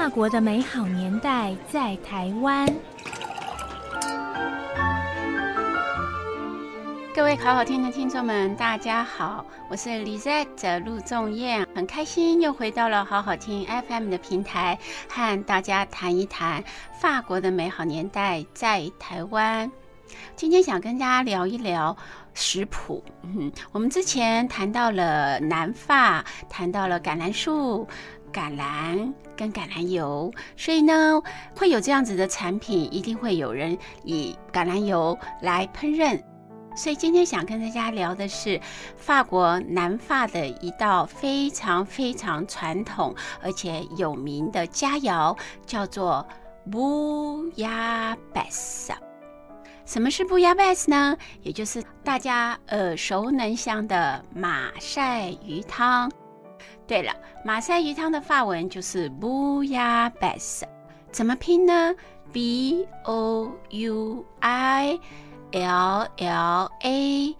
法国的美好年代在台湾。各位好好听的听众们，大家好，我是 Lizette 陆仲燕，很开心又回到了好好听 FM 的平台，和大家谈一谈法国的美好年代在台湾。今天想跟大家聊一聊食谱。嗯，我们之前谈到了南法，谈到了橄榄树、橄榄跟橄榄油，所以呢，会有这样子的产品，一定会有人以橄榄油来烹饪。所以今天想跟大家聊的是法国南法的一道非常非常传统而且有名的佳肴，叫做布亚贝斯。什么是 Bouillabaisse 呢？也就是大家耳熟能详的马赛鱼汤。对了，马赛鱼汤的法文就是 Bouillabaisse，怎么拼呢？B O U I。L L A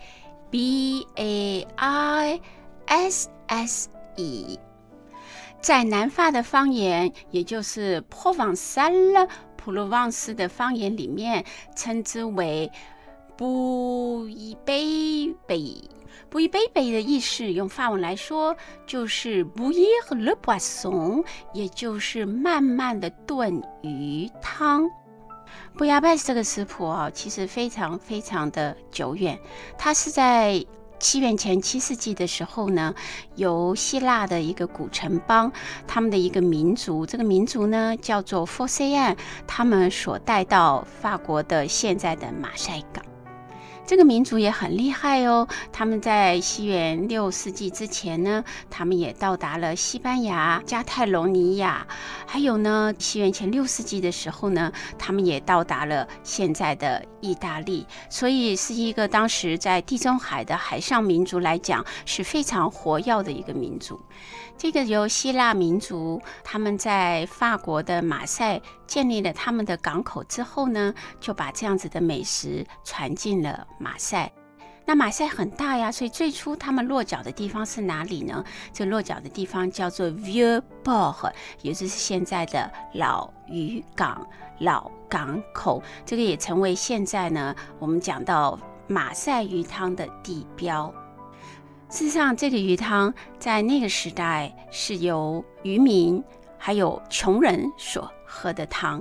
B A I S S E，在南法的方言，也就是普旺萨勒普罗旺斯的方言里面，称之为布伊贝贝。布伊贝贝的意思，用法文来说，就是布伊和勒布瓦松，也就是慢慢的炖鱼汤。布亚贝斯这个食谱啊，其实非常非常的久远。它是在西元前七世纪的时候呢，由希腊的一个古城邦，他们的一个民族，这个民族呢叫做佛塞安，他们所带到法国的现在的马赛港。这个民族也很厉害哦，他们在西元六世纪之前呢，他们也到达了西班牙、加泰隆尼亚，还有呢，西元前六世纪的时候呢，他们也到达了现在的意大利，所以是一个当时在地中海的海上民族来讲是非常活跃的一个民族。这个由希腊民族他们在法国的马赛建立了他们的港口之后呢，就把这样子的美食传进了马赛。那马赛很大呀，所以最初他们落脚的地方是哪里呢？这落脚的地方叫做 v i e u b o r 也就是现在的老渔港、老港口。这个也成为现在呢我们讲到马赛鱼汤的地标。事实上，这个鱼汤在那个时代是由渔民还有穷人所喝的汤。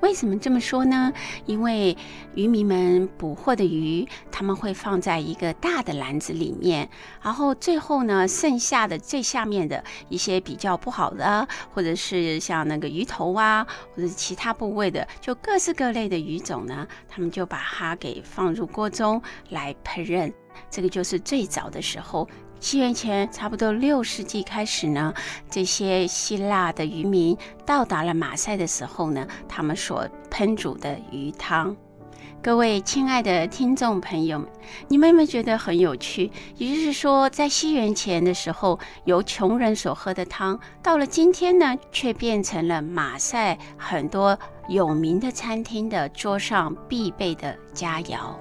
为什么这么说呢？因为渔民们捕获的鱼，他们会放在一个大的篮子里面，然后最后呢，剩下的最下面的一些比较不好的，或者是像那个鱼头啊，或者其他部位的，就各式各类的鱼种呢，他们就把它给放入锅中来烹饪。这个就是最早的时候，西元前差不多六世纪开始呢，这些希腊的渔民到达了马赛的时候呢，他们所烹煮的鱼汤。各位亲爱的听众朋友们，你们有没有觉得很有趣？也就是说，在西元前的时候，由穷人所喝的汤，到了今天呢，却变成了马赛很多有名的餐厅的桌上必备的佳肴。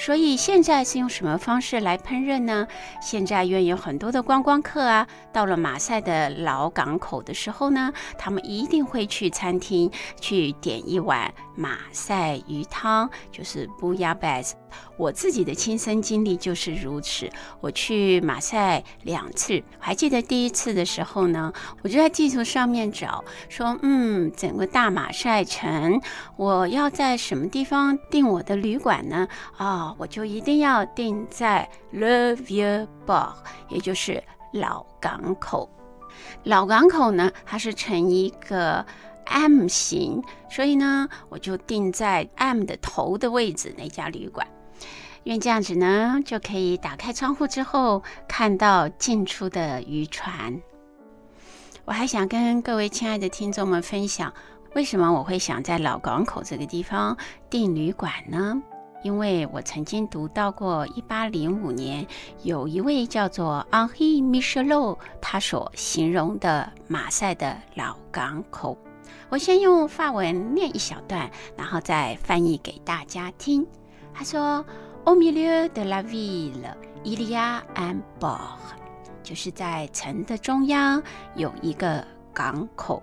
所以现在是用什么方式来烹饪呢？现在因为有很多的观光客啊，到了马赛的老港口的时候呢，他们一定会去餐厅去点一碗马赛鱼汤，就是 b u y a b a s。我自己的亲身经历就是如此。我去马赛两次，还记得第一次的时候呢，我就在地图上面找，说，嗯，整个大马赛城，我要在什么地方订我的旅馆呢？啊、我就一定要订在 Le Vieux Port，也就是老港口。老港口呢，它是呈一个 M 型，所以呢，我就定在 M 的头的位置那家旅馆。因为这样子呢，就可以打开窗户之后看到进出的渔船。我还想跟各位亲爱的听众们分享，为什么我会想在老港口这个地方订旅馆呢？因为我曾经读到过一八零五年有一位叫做 Henri Michelot 他所形容的马赛的老港口。我先用法文念一小段，然后再翻译给大家听。他说。Au milieu de la ville, il y a un port。就是在城的中央有一个港口。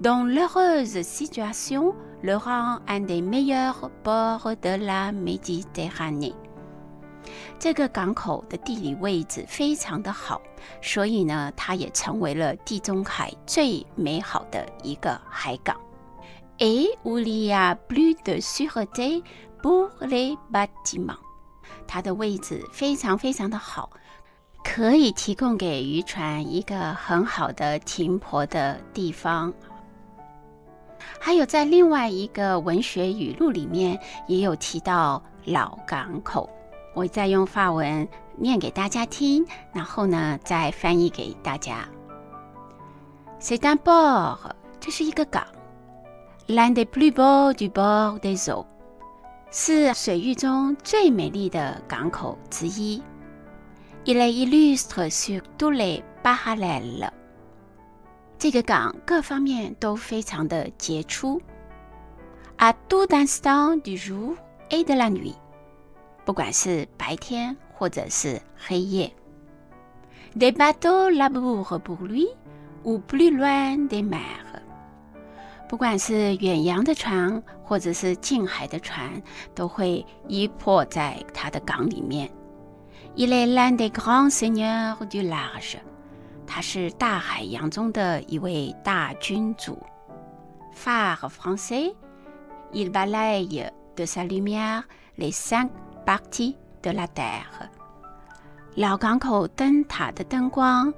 Dont l'heureuse situation le rend un des meilleurs ports de la Méditerranée。这个港口的地理位置非常的好，所以呢，它也成为了地中海最美好的一个海港。Et où il y a plus de sûreté pour les bâtiments。它的位置非常非常的好，可以提供给渔船一个很好的停泊的地方。还有在另外一个文学语录里面也有提到老港口，我再用法文念给大家听，然后呢再翻译给大家。C'est un port，这是一个港，l'un des plus beaux du bord des eaux，是水域中最美丽的港口之一。Il est illustre sur tous les parallèles。这个港各方面都非常的杰出，à tout instant du jour et de la nuit，不管是白天或者是黑夜，des bateaux labourent pour lui ou plus loin des mers，不管是远洋的船或者是近海的船，都会依泊在他的港里面。Il est l'un des grands seigneurs du large。他是大海洋中的一位大君主。Phare français, il balaye de sa lumière les cinq partie de la terre。老港口灯塔的灯光，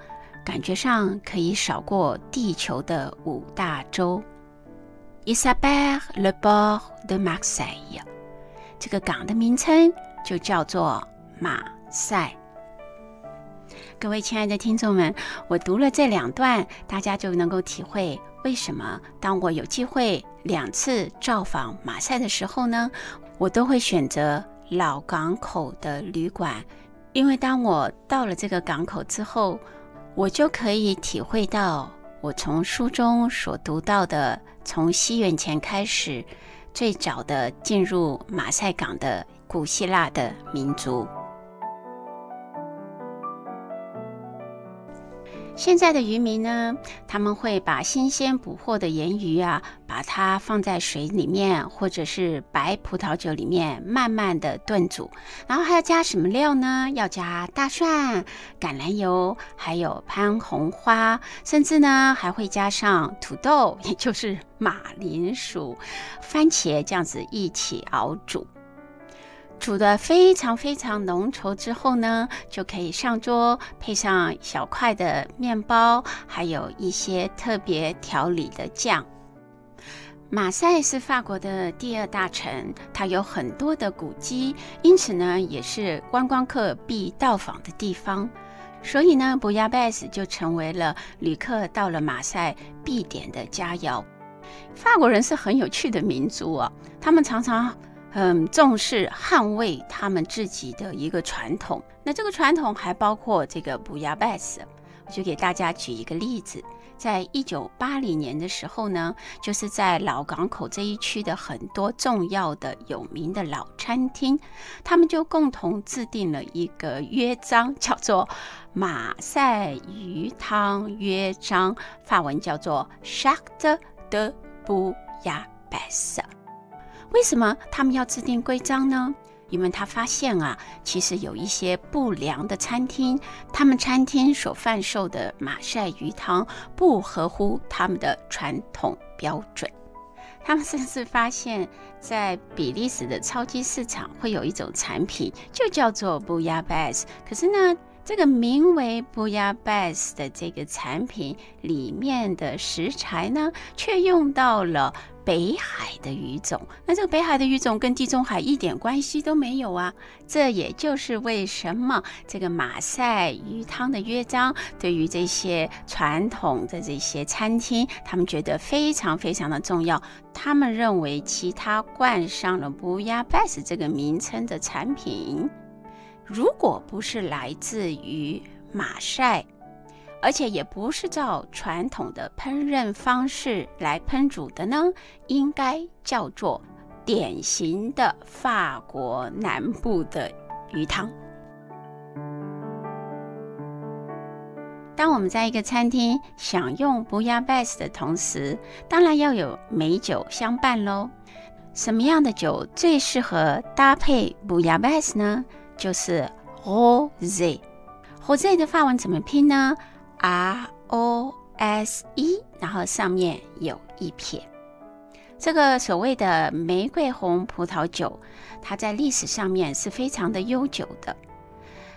感觉上可以扫过地球的五大洲。Il s'appelle le port de marsay。这个港的名称就叫做马赛。各位亲爱的听众们，我读了这两段，大家就能够体会为什么当我有机会两次造访马赛的时候呢，我都会选择老港口的旅馆，因为当我到了这个港口之后，我就可以体会到我从书中所读到的，从西元前开始最早的进入马赛港的古希腊的民族。现在的渔民呢，他们会把新鲜捕获的盐鱼啊，把它放在水里面，或者是白葡萄酒里面，慢慢的炖煮。然后还要加什么料呢？要加大蒜、橄榄油，还有番红花，甚至呢还会加上土豆，也就是马铃薯、番茄这样子一起熬煮。煮的非常非常浓稠之后呢，就可以上桌，配上小块的面包，还有一些特别调理的酱。马赛是法国的第二大城，它有很多的古迹，因此呢，也是观光客必到访的地方。所以呢，布亚贝斯就成为了旅客到了马赛必点的佳肴。法国人是很有趣的民族哦，他们常常。很重视捍卫他们自己的一个传统，那这个传统还包括这个布亚贝斯。我就给大家举一个例子，在一九八零年的时候呢，就是在老港口这一区的很多重要的有名的老餐厅，他们就共同制定了一个约章，叫做《马赛鱼汤约章》，法文叫做 Charte de Bouillabaisse。为什么他们要制定规章呢？因为他发现啊，其实有一些不良的餐厅，他们餐厅所贩售的马赛鱼汤不合乎他们的传统标准。他们甚至发现，在比利时的超级市场会有一种产品，就叫做 Bouillabaisse。可是呢，这个名为 Buya Bass 的这个产品里面的食材呢，却用到了。北海的鱼种，那这个北海的鱼种跟地中海一点关系都没有啊！这也就是为什么这个马赛鱼汤的约章对于这些传统的这些餐厅，他们觉得非常非常的重要。他们认为其他冠上了 Buya Bass 这个名称的产品，如果不是来自于马赛。而且也不是照传统的烹饪方式来烹煮的呢，应该叫做典型的法国南部的鱼汤。当我们在一个餐厅享用布亚贝斯的同时，当然要有美酒相伴喽。什么样的酒最适合搭配布亚贝斯呢？就是 rosé。rosé 的法文怎么拼呢？R O S E，然后上面有一撇。这个所谓的玫瑰红葡萄酒，它在历史上面是非常的悠久的。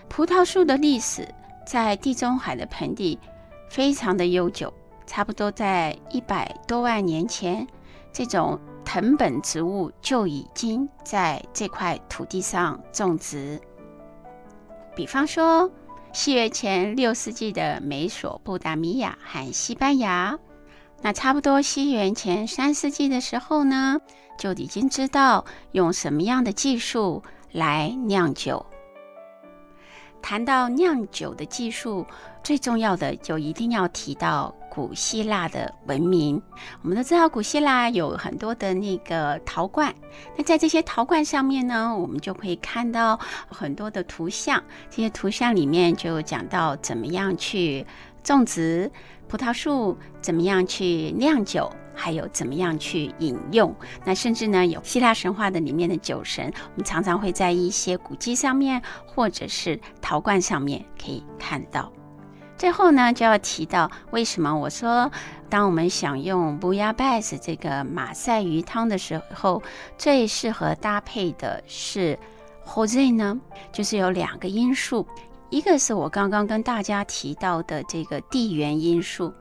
葡萄树的历史在地中海的盆地非常的悠久，差不多在一百多万年前，这种藤本植物就已经在这块土地上种植。比方说，西元前六世纪的美索不达米亚和西班牙。那差不多西元前三世纪的时候呢，就已经知道用什么样的技术来酿酒。谈到酿酒的技术，最重要的就一定要提到古希腊的文明。我们都知道，古希腊有很多的那个陶罐。那在这些陶罐上面呢，我们就可以看到很多的图像。这些图像里面就讲到怎么样去种植。葡萄树怎么样去酿酒，还有怎么样去饮用？那甚至呢，有希腊神话的里面的酒神，我们常常会在一些古迹上面或者是陶罐上面可以看到。最后呢，就要提到为什么我说，当我们享用布亚贝斯这个马赛鱼汤的时候，最适合搭配的是 rosé 呢？就是有两个因素。一个是我刚刚跟大家提到的这个地缘因素，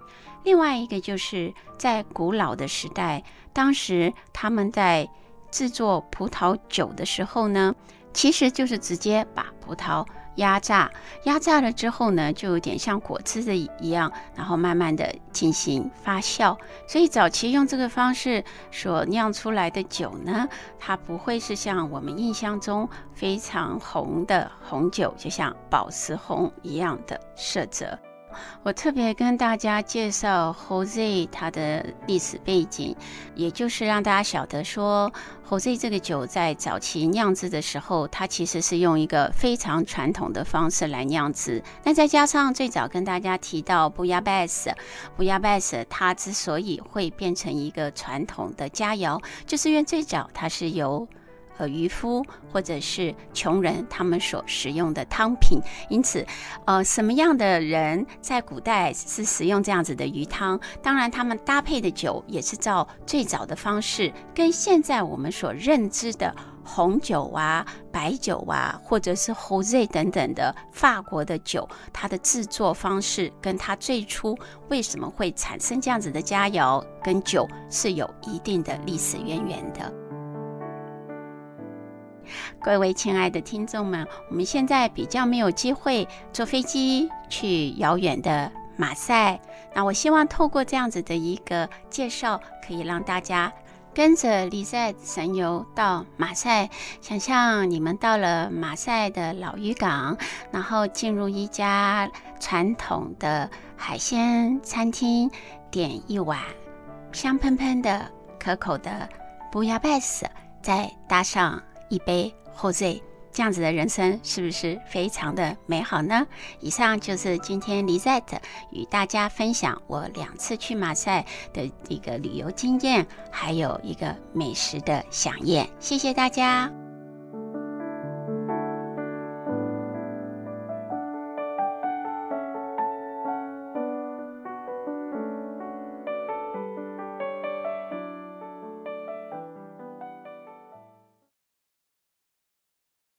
另外一个就是在古老的时代，当时他们在制作葡萄酒的时候呢，其实就是直接把葡萄。压榨，压榨了之后呢，就有点像果汁的一样，然后慢慢的进行发酵。所以早期用这个方式所酿出来的酒呢，它不会是像我们印象中非常红的红酒，就像宝石红一样的色泽。我特别跟大家介绍 Jose 它的历史背景，也就是让大家晓得说，Jose 这个酒在早期酿制的时候，它其实是用一个非常传统的方式来酿制。那再加上最早跟大家提到 Bouillabaisse，Bouillabaisse 它之所以会变成一个传统的佳肴，就是因为最早它是由和，渔夫或者是穷人，他们所食用的汤品，因此，呃，什么样的人在古代是使用这样子的鱼汤？当然，他们搭配的酒也是照最早的方式，跟现在我们所认知的红酒啊、白酒啊，或者是 Rosé 等等的法国的酒，它的制作方式跟它最初为什么会产生这样子的佳肴跟酒是有一定的历史渊源的。各位亲爱的听众们，我们现在比较没有机会坐飞机去遥远的马赛。那我希望透过这样子的一个介绍，可以让大家跟着 Lisette 神游到马赛，想象你们到了马赛的老渔港，然后进入一家传统的海鲜餐厅，点一碗香喷喷的、可口的布亚贝斯，再搭上。一杯后醉这样子的人生是不是非常的美好呢？以上就是今天 Lisette 与大家分享我两次去马赛的一个旅游经验，还有一个美食的飨宴。谢谢大家。